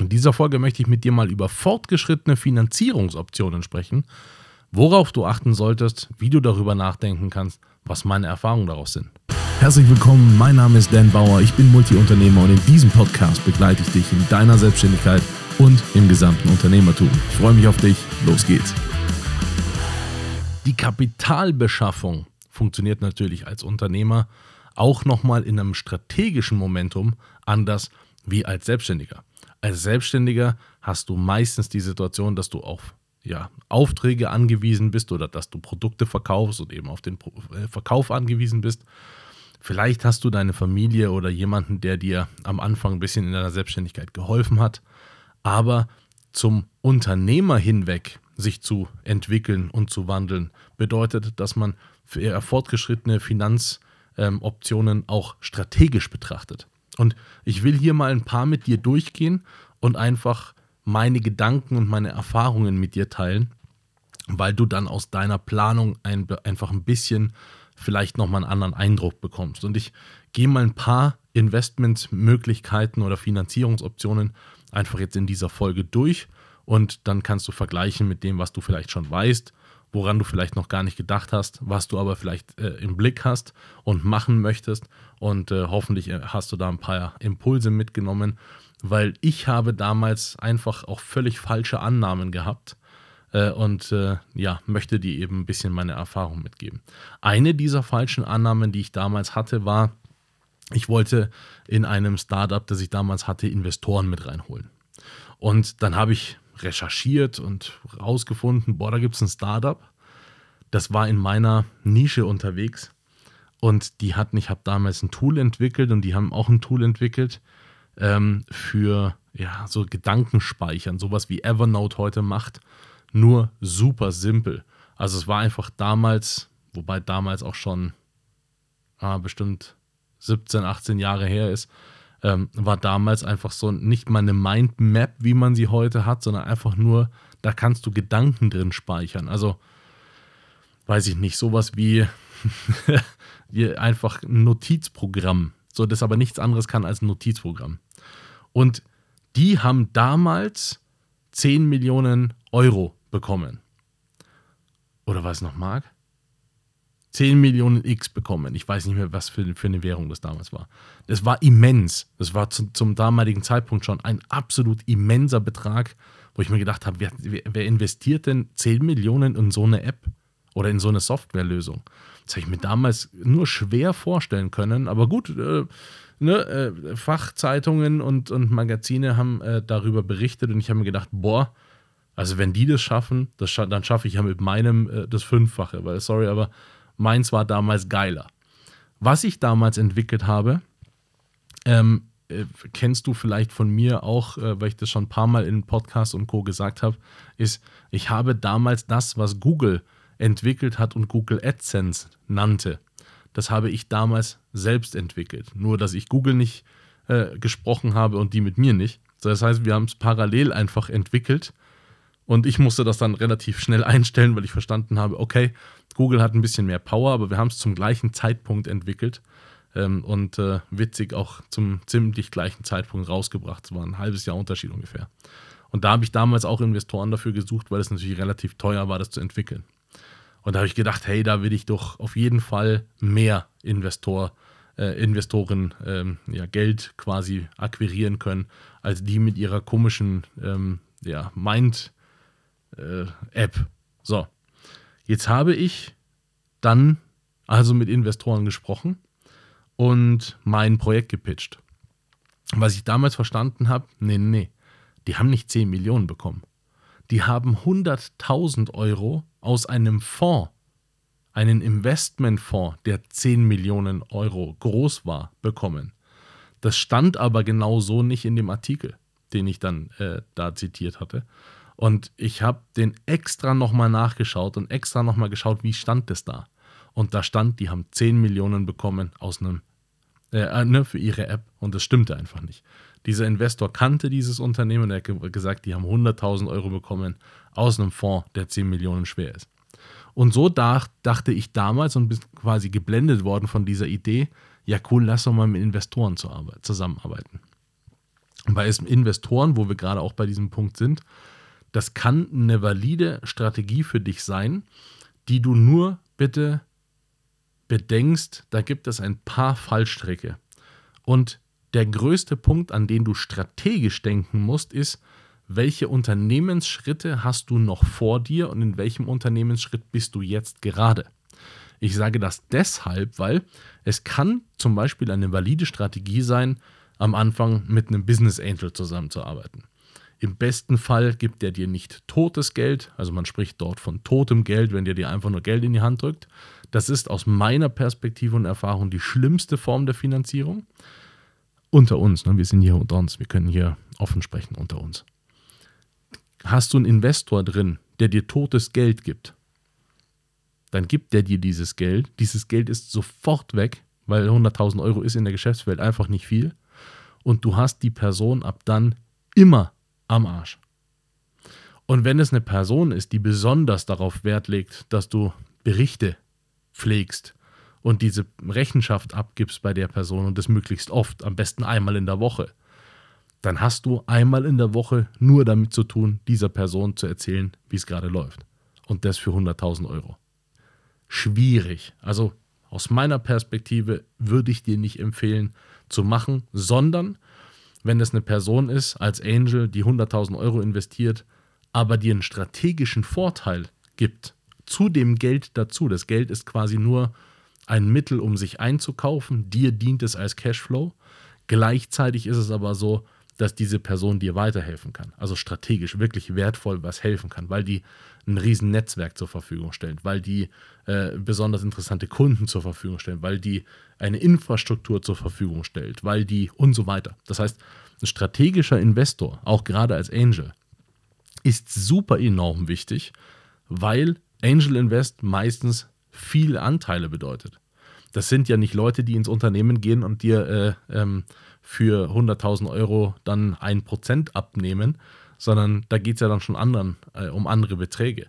In dieser Folge möchte ich mit dir mal über fortgeschrittene Finanzierungsoptionen sprechen, worauf du achten solltest, wie du darüber nachdenken kannst, was meine Erfahrungen daraus sind. Herzlich willkommen, mein Name ist Dan Bauer, ich bin Multiunternehmer und in diesem Podcast begleite ich dich in deiner Selbstständigkeit und im gesamten Unternehmertum. Ich freue mich auf dich, los geht's. Die Kapitalbeschaffung funktioniert natürlich als Unternehmer auch nochmal in einem strategischen Momentum anders wie als Selbstständiger. Als Selbstständiger hast du meistens die Situation, dass du auf ja, Aufträge angewiesen bist oder dass du Produkte verkaufst und eben auf den äh, Verkauf angewiesen bist. Vielleicht hast du deine Familie oder jemanden, der dir am Anfang ein bisschen in deiner Selbstständigkeit geholfen hat. Aber zum Unternehmer hinweg sich zu entwickeln und zu wandeln, bedeutet, dass man für fortgeschrittene Finanzoptionen auch strategisch betrachtet. Und ich will hier mal ein paar mit dir durchgehen und einfach meine Gedanken und meine Erfahrungen mit dir teilen, weil du dann aus deiner Planung ein, einfach ein bisschen vielleicht nochmal einen anderen Eindruck bekommst. Und ich gehe mal ein paar Investmentmöglichkeiten oder Finanzierungsoptionen einfach jetzt in dieser Folge durch und dann kannst du vergleichen mit dem, was du vielleicht schon weißt, woran du vielleicht noch gar nicht gedacht hast, was du aber vielleicht äh, im Blick hast und machen möchtest. Und äh, hoffentlich äh, hast du da ein paar Impulse mitgenommen, weil ich habe damals einfach auch völlig falsche Annahmen gehabt äh, und äh, ja, möchte dir eben ein bisschen meine Erfahrung mitgeben. Eine dieser falschen Annahmen, die ich damals hatte, war, ich wollte in einem Startup, das ich damals hatte, Investoren mit reinholen. Und dann habe ich recherchiert und rausgefunden, boah, da gibt es ein Startup. Das war in meiner Nische unterwegs und die hatten, ich habe damals ein Tool entwickelt und die haben auch ein Tool entwickelt ähm, für ja, so Gedankenspeichern, sowas wie Evernote heute macht, nur super simpel. Also es war einfach damals, wobei damals auch schon ah, bestimmt 17, 18 Jahre her ist, ähm, war damals einfach so nicht mal eine Mindmap, wie man sie heute hat, sondern einfach nur, da kannst du Gedanken drin speichern. Also, weiß ich nicht, sowas wie, einfach ein Notizprogramm. So, das aber nichts anderes kann als ein Notizprogramm. Und die haben damals 10 Millionen Euro bekommen. Oder was noch, Mark? 10 Millionen X bekommen. Ich weiß nicht mehr, was für, für eine Währung das damals war. Das war immens. Das war zu, zum damaligen Zeitpunkt schon ein absolut immenser Betrag, wo ich mir gedacht habe, wer, wer investiert denn 10 Millionen in so eine App oder in so eine Softwarelösung? Das habe ich mir damals nur schwer vorstellen können. Aber gut, äh, ne, äh, Fachzeitungen und, und Magazine haben äh, darüber berichtet und ich habe mir gedacht, boah, also wenn die das schaffen, das scha dann schaffe ich ja mit meinem äh, das Fünffache. Weil, sorry, aber Meins war damals geiler. Was ich damals entwickelt habe, ähm, äh, kennst du vielleicht von mir auch, äh, weil ich das schon ein paar Mal in Podcasts und Co. gesagt habe, ist, ich habe damals das, was Google entwickelt hat und Google AdSense nannte, das habe ich damals selbst entwickelt. Nur, dass ich Google nicht äh, gesprochen habe und die mit mir nicht. Das heißt, wir haben es parallel einfach entwickelt und ich musste das dann relativ schnell einstellen, weil ich verstanden habe, okay, Google hat ein bisschen mehr Power, aber wir haben es zum gleichen Zeitpunkt entwickelt ähm, und äh, witzig auch zum ziemlich gleichen Zeitpunkt rausgebracht. Es war ein halbes Jahr Unterschied ungefähr. Und da habe ich damals auch Investoren dafür gesucht, weil es natürlich relativ teuer war, das zu entwickeln. Und da habe ich gedacht, hey, da will ich doch auf jeden Fall mehr Investor, äh, Investoren ähm, ja, Geld quasi akquirieren können, als die mit ihrer komischen ähm, ja, Mind- äh. So, jetzt habe ich dann also mit Investoren gesprochen und mein Projekt gepitcht. Was ich damals verstanden habe, nee, nee, die haben nicht 10 Millionen bekommen. Die haben 100.000 Euro aus einem Fonds, einen Investmentfonds, der 10 Millionen Euro groß war, bekommen. Das stand aber genau so nicht in dem Artikel, den ich dann äh, da zitiert hatte. Und ich habe den extra nochmal nachgeschaut und extra nochmal geschaut, wie stand es da. Und da stand, die haben 10 Millionen bekommen aus einem, äh, äh, ne, für ihre App. Und das stimmte einfach nicht. Dieser Investor kannte dieses Unternehmen und er hat gesagt, die haben 100.000 Euro bekommen aus einem Fonds, der 10 Millionen schwer ist. Und so dacht, dachte ich damals und bin quasi geblendet worden von dieser Idee, ja cool, lass doch mal mit Investoren zusammenarbeiten. bei Investoren, wo wir gerade auch bei diesem Punkt sind, das kann eine valide Strategie für dich sein, die du nur bitte bedenkst, da gibt es ein paar Fallstricke. Und der größte Punkt, an den du strategisch denken musst, ist, welche Unternehmensschritte hast du noch vor dir und in welchem Unternehmensschritt bist du jetzt gerade. Ich sage das deshalb, weil es kann zum Beispiel eine valide Strategie sein, am Anfang mit einem Business Angel zusammenzuarbeiten. Im besten Fall gibt er dir nicht totes Geld, also man spricht dort von totem Geld, wenn der dir einfach nur Geld in die Hand drückt. Das ist aus meiner Perspektive und Erfahrung die schlimmste Form der Finanzierung. Unter uns, ne? wir sind hier unter uns, wir können hier offen sprechen unter uns. Hast du einen Investor drin, der dir totes Geld gibt, dann gibt der dir dieses Geld. Dieses Geld ist sofort weg, weil 100.000 Euro ist in der Geschäftswelt einfach nicht viel. Und du hast die Person ab dann immer am Arsch. Und wenn es eine Person ist, die besonders darauf Wert legt, dass du Berichte pflegst und diese Rechenschaft abgibst bei der Person und das möglichst oft, am besten einmal in der Woche, dann hast du einmal in der Woche nur damit zu tun, dieser Person zu erzählen, wie es gerade läuft. Und das für 100.000 Euro. Schwierig. Also aus meiner Perspektive würde ich dir nicht empfehlen zu machen, sondern wenn es eine Person ist als Angel, die 100.000 Euro investiert, aber dir einen strategischen Vorteil gibt, zu dem Geld dazu. Das Geld ist quasi nur ein Mittel, um sich einzukaufen. Dir dient es als Cashflow. Gleichzeitig ist es aber so, dass diese Person dir weiterhelfen kann. Also strategisch wirklich wertvoll was helfen kann, weil die ein riesen Netzwerk zur Verfügung stellt, weil die äh, besonders interessante Kunden zur Verfügung stellen, weil die eine Infrastruktur zur Verfügung stellt, weil die und so weiter. Das heißt, ein strategischer Investor, auch gerade als Angel, ist super enorm wichtig, weil Angel Invest meistens viele Anteile bedeutet. Das sind ja nicht Leute, die ins Unternehmen gehen und dir äh, ähm, für 100.000 Euro dann ein Prozent abnehmen, sondern da geht es ja dann schon anderen, äh, um andere Beträge.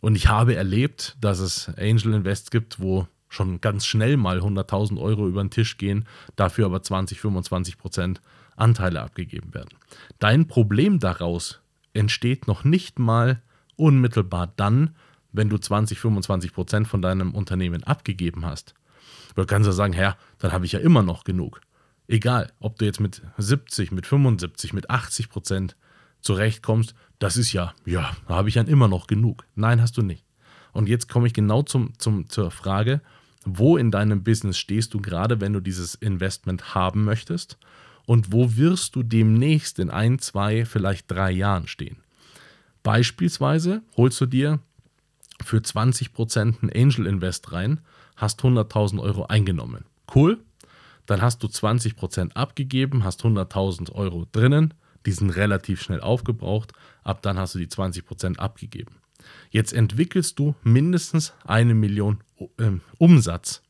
Und ich habe erlebt, dass es Angel Invest gibt, wo schon ganz schnell mal 100.000 Euro über den Tisch gehen, dafür aber 20, 25 Prozent Anteile abgegeben werden. Dein Problem daraus entsteht noch nicht mal unmittelbar dann, wenn du 20, 25 Prozent von deinem Unternehmen abgegeben hast. Du kannst ja sagen, Herr, dann habe ich ja immer noch genug. Egal, ob du jetzt mit 70, mit 75, mit 80 Prozent zurechtkommst, das ist ja, ja, da habe ich dann immer noch genug. Nein, hast du nicht. Und jetzt komme ich genau zum, zum, zur Frage, wo in deinem Business stehst du gerade, wenn du dieses Investment haben möchtest und wo wirst du demnächst in ein, zwei, vielleicht drei Jahren stehen. Beispielsweise holst du dir für 20% einen Angel Invest rein, hast 100.000 Euro eingenommen. Cool, dann hast du 20% abgegeben, hast 100.000 Euro drinnen, die sind relativ schnell aufgebraucht, ab dann hast du die 20% abgegeben. Jetzt entwickelst du mindestens eine Million äh, Umsatz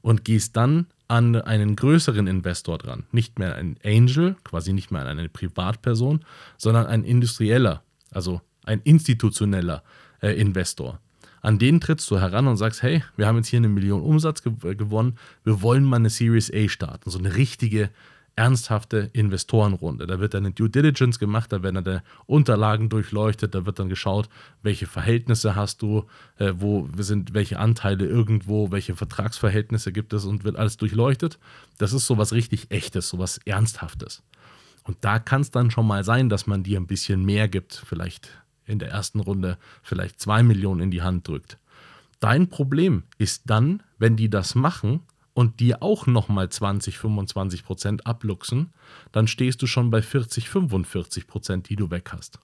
und gehst dann an einen größeren Investor dran. Nicht mehr ein Angel, quasi nicht mehr an eine Privatperson, sondern ein industrieller, also ein institutioneller äh, Investor. An den trittst du heran und sagst, hey, wir haben jetzt hier eine Million Umsatz gew äh, gewonnen, wir wollen mal eine Series A starten, so eine richtige, ernsthafte Investorenrunde. Da wird dann eine Due Diligence gemacht, da werden dann Unterlagen durchleuchtet, da wird dann geschaut, welche Verhältnisse hast du, äh, wo sind welche Anteile irgendwo, welche Vertragsverhältnisse gibt es und wird alles durchleuchtet. Das ist so was richtig Echtes, so was Ernsthaftes. Und da kann es dann schon mal sein, dass man dir ein bisschen mehr gibt, vielleicht in der ersten Runde vielleicht zwei Millionen in die Hand drückt. Dein Problem ist dann, wenn die das machen und dir auch nochmal 20, 25 Prozent abluchsen, dann stehst du schon bei 40, 45 Prozent, die du weg hast.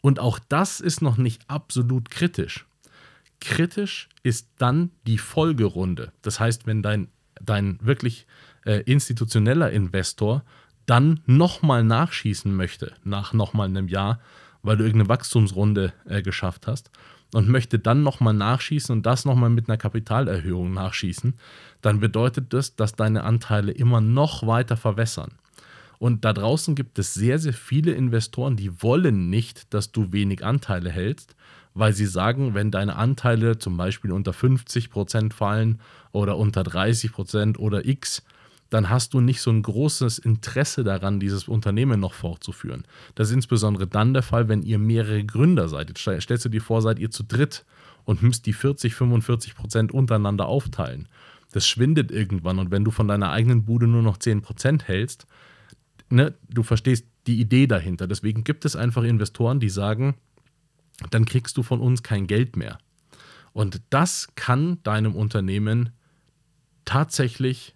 Und auch das ist noch nicht absolut kritisch. Kritisch ist dann die Folgerunde. Das heißt, wenn dein, dein wirklich äh, institutioneller Investor dann nochmal nachschießen möchte, nach nochmal einem Jahr, weil du irgendeine Wachstumsrunde äh, geschafft hast und möchte dann nochmal nachschießen und das nochmal mit einer Kapitalerhöhung nachschießen, dann bedeutet das, dass deine Anteile immer noch weiter verwässern. Und da draußen gibt es sehr, sehr viele Investoren, die wollen nicht, dass du wenig Anteile hältst, weil sie sagen, wenn deine Anteile zum Beispiel unter 50% fallen oder unter 30% oder X, dann hast du nicht so ein großes Interesse daran, dieses Unternehmen noch fortzuführen. Das ist insbesondere dann der Fall, wenn ihr mehrere Gründer seid. Jetzt stellst du dir vor, seid ihr zu dritt und müsst die 40, 45 Prozent untereinander aufteilen. Das schwindet irgendwann und wenn du von deiner eigenen Bude nur noch 10 Prozent hältst, ne, du verstehst die Idee dahinter. Deswegen gibt es einfach Investoren, die sagen, dann kriegst du von uns kein Geld mehr. Und das kann deinem Unternehmen tatsächlich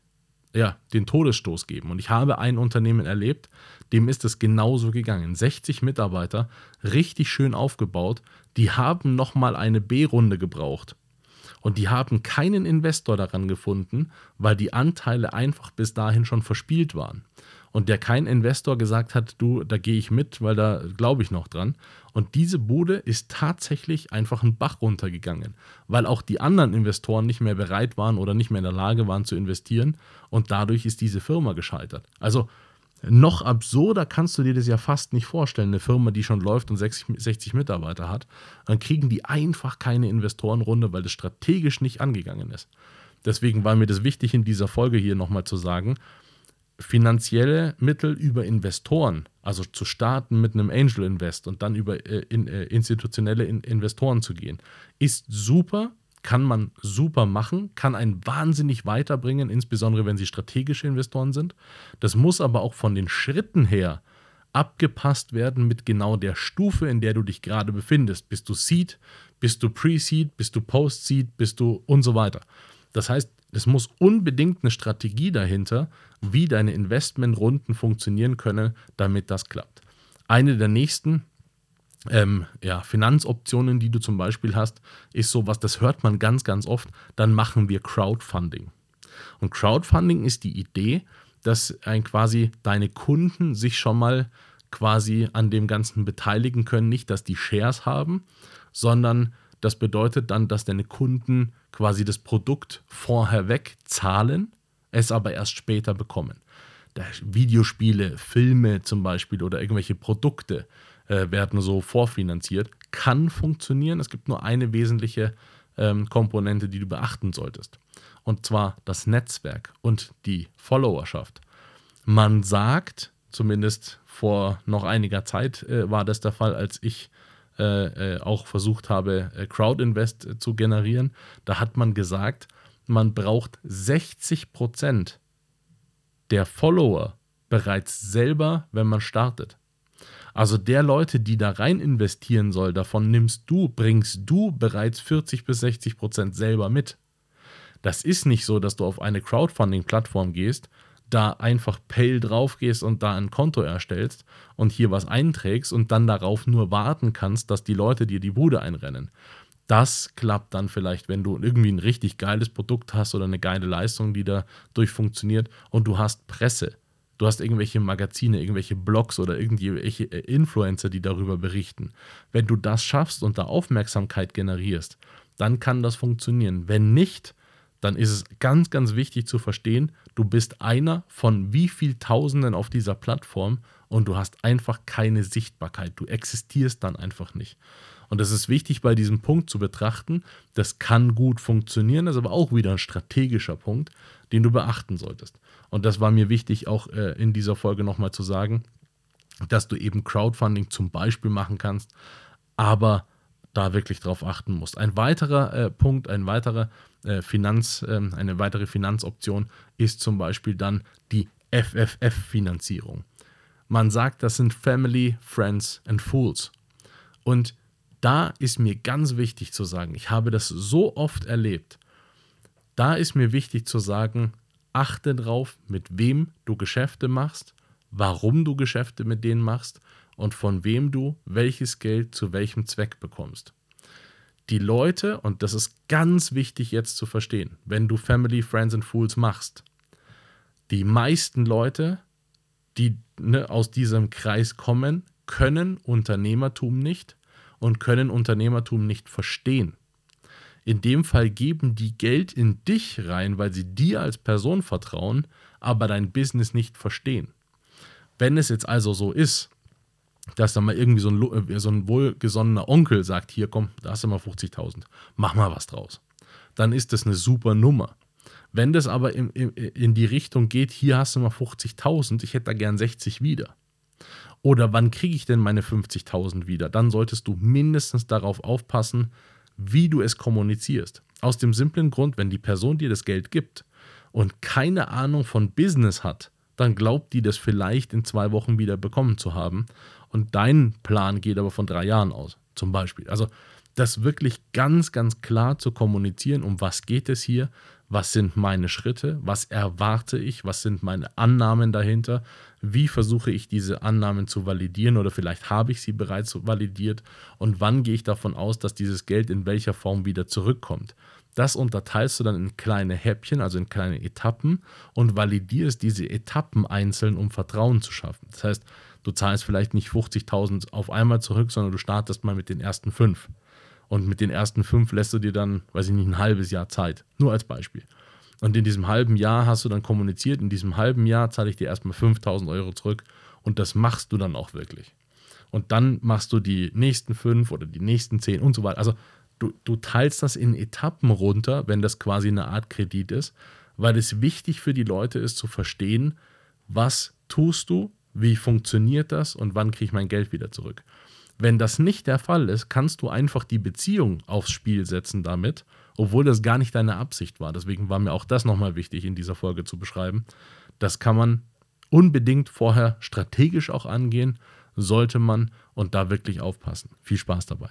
ja, den Todesstoß geben. Und ich habe ein Unternehmen erlebt, dem ist es genauso gegangen. 60 Mitarbeiter, richtig schön aufgebaut, die haben nochmal eine B-Runde gebraucht. Und die haben keinen Investor daran gefunden, weil die Anteile einfach bis dahin schon verspielt waren und der kein Investor gesagt hat, du, da gehe ich mit, weil da glaube ich noch dran. Und diese Bude ist tatsächlich einfach einen Bach runtergegangen, weil auch die anderen Investoren nicht mehr bereit waren oder nicht mehr in der Lage waren zu investieren und dadurch ist diese Firma gescheitert. Also noch absurder kannst du dir das ja fast nicht vorstellen. Eine Firma, die schon läuft und 60, 60 Mitarbeiter hat, dann kriegen die einfach keine Investorenrunde, weil das strategisch nicht angegangen ist. Deswegen war mir das wichtig, in dieser Folge hier nochmal zu sagen, finanzielle Mittel über Investoren, also zu starten mit einem Angel Invest und dann über äh, in, äh, institutionelle in Investoren zu gehen, ist super, kann man super machen, kann einen wahnsinnig weiterbringen, insbesondere wenn sie strategische Investoren sind. Das muss aber auch von den Schritten her abgepasst werden mit genau der Stufe, in der du dich gerade befindest. Bist du Seed, bist du Pre-Seed, bist du Post-Seed, bist du und so weiter. Das heißt, es muss unbedingt eine Strategie dahinter, wie deine Investmentrunden funktionieren können, damit das klappt. Eine der nächsten ähm, ja, Finanzoptionen, die du zum Beispiel hast, ist sowas, das hört man ganz, ganz oft, dann machen wir Crowdfunding. Und Crowdfunding ist die Idee, dass ein quasi deine Kunden sich schon mal quasi an dem Ganzen beteiligen können. Nicht, dass die Shares haben, sondern das bedeutet dann, dass deine Kunden quasi das Produkt vorher weg zahlen, es aber erst später bekommen. Videospiele, Filme zum Beispiel oder irgendwelche Produkte äh, werden so vorfinanziert. Kann funktionieren. Es gibt nur eine wesentliche ähm, Komponente, die du beachten solltest. Und zwar das Netzwerk und die Followerschaft. Man sagt, zumindest vor noch einiger Zeit äh, war das der Fall, als ich äh, äh, auch versucht habe, äh, Crowdinvest zu generieren, da hat man gesagt, man braucht 60 Prozent der Follower bereits selber, wenn man startet. Also der Leute, die da rein investieren soll, davon nimmst du, bringst du bereits 40 bis 60 Prozent selber mit. Das ist nicht so, dass du auf eine Crowdfunding-Plattform gehst da einfach Pale drauf gehst und da ein Konto erstellst und hier was einträgst und dann darauf nur warten kannst, dass die Leute dir die Bude einrennen. Das klappt dann vielleicht, wenn du irgendwie ein richtig geiles Produkt hast oder eine geile Leistung, die dadurch funktioniert und du hast Presse. Du hast irgendwelche Magazine, irgendwelche Blogs oder irgendwelche Influencer, die darüber berichten. Wenn du das schaffst und da Aufmerksamkeit generierst, dann kann das funktionieren. Wenn nicht, dann ist es ganz, ganz wichtig zu verstehen, du bist einer von wie viel Tausenden auf dieser Plattform und du hast einfach keine Sichtbarkeit. Du existierst dann einfach nicht. Und das ist wichtig bei diesem Punkt zu betrachten. Das kann gut funktionieren, das ist aber auch wieder ein strategischer Punkt, den du beachten solltest. Und das war mir wichtig, auch äh, in dieser Folge nochmal zu sagen, dass du eben Crowdfunding zum Beispiel machen kannst, aber da wirklich drauf achten musst. Ein weiterer äh, Punkt, ein weiterer äh, Finanz, äh, eine weitere Finanzoption ist zum Beispiel dann die FFF-Finanzierung. Man sagt, das sind Family, Friends and Fools. Und da ist mir ganz wichtig zu sagen, ich habe das so oft erlebt, da ist mir wichtig zu sagen, achte drauf, mit wem du Geschäfte machst, warum du Geschäfte mit denen machst und von wem du welches Geld zu welchem Zweck bekommst. Die Leute, und das ist ganz wichtig jetzt zu verstehen, wenn du Family, Friends and Fools machst, die meisten Leute, die ne, aus diesem Kreis kommen, können Unternehmertum nicht und können Unternehmertum nicht verstehen. In dem Fall geben die Geld in dich rein, weil sie dir als Person vertrauen, aber dein Business nicht verstehen. Wenn es jetzt also so ist, dass dann mal irgendwie so ein, äh, so ein wohlgesonnener Onkel sagt, hier komm, da hast du mal 50.000, mach mal was draus. Dann ist das eine super Nummer. Wenn das aber in, in, in die Richtung geht, hier hast du mal 50.000, ich hätte da gern 60 wieder. Oder wann kriege ich denn meine 50.000 wieder? Dann solltest du mindestens darauf aufpassen, wie du es kommunizierst. Aus dem simplen Grund, wenn die Person dir das Geld gibt und keine Ahnung von Business hat, dann glaubt die das vielleicht in zwei Wochen wieder bekommen zu haben. Und dein Plan geht aber von drei Jahren aus, zum Beispiel. Also das wirklich ganz, ganz klar zu kommunizieren, um was geht es hier, was sind meine Schritte, was erwarte ich, was sind meine Annahmen dahinter, wie versuche ich diese Annahmen zu validieren oder vielleicht habe ich sie bereits validiert und wann gehe ich davon aus, dass dieses Geld in welcher Form wieder zurückkommt. Das unterteilst du dann in kleine Häppchen, also in kleine Etappen und validierst diese Etappen einzeln, um Vertrauen zu schaffen. Das heißt, du zahlst vielleicht nicht 50.000 auf einmal zurück, sondern du startest mal mit den ersten fünf. Und mit den ersten fünf lässt du dir dann, weiß ich nicht, ein halbes Jahr Zeit. Nur als Beispiel. Und in diesem halben Jahr hast du dann kommuniziert, in diesem halben Jahr zahle ich dir erstmal 5000 Euro zurück und das machst du dann auch wirklich. Und dann machst du die nächsten fünf oder die nächsten zehn und so weiter. Also du, du teilst das in Etappen runter, wenn das quasi eine Art Kredit ist, weil es wichtig für die Leute ist zu verstehen, was tust du, wie funktioniert das und wann kriege ich mein Geld wieder zurück. Wenn das nicht der Fall ist, kannst du einfach die Beziehung aufs Spiel setzen damit, obwohl das gar nicht deine Absicht war. Deswegen war mir auch das nochmal wichtig in dieser Folge zu beschreiben. Das kann man unbedingt vorher strategisch auch angehen, sollte man und da wirklich aufpassen. Viel Spaß dabei.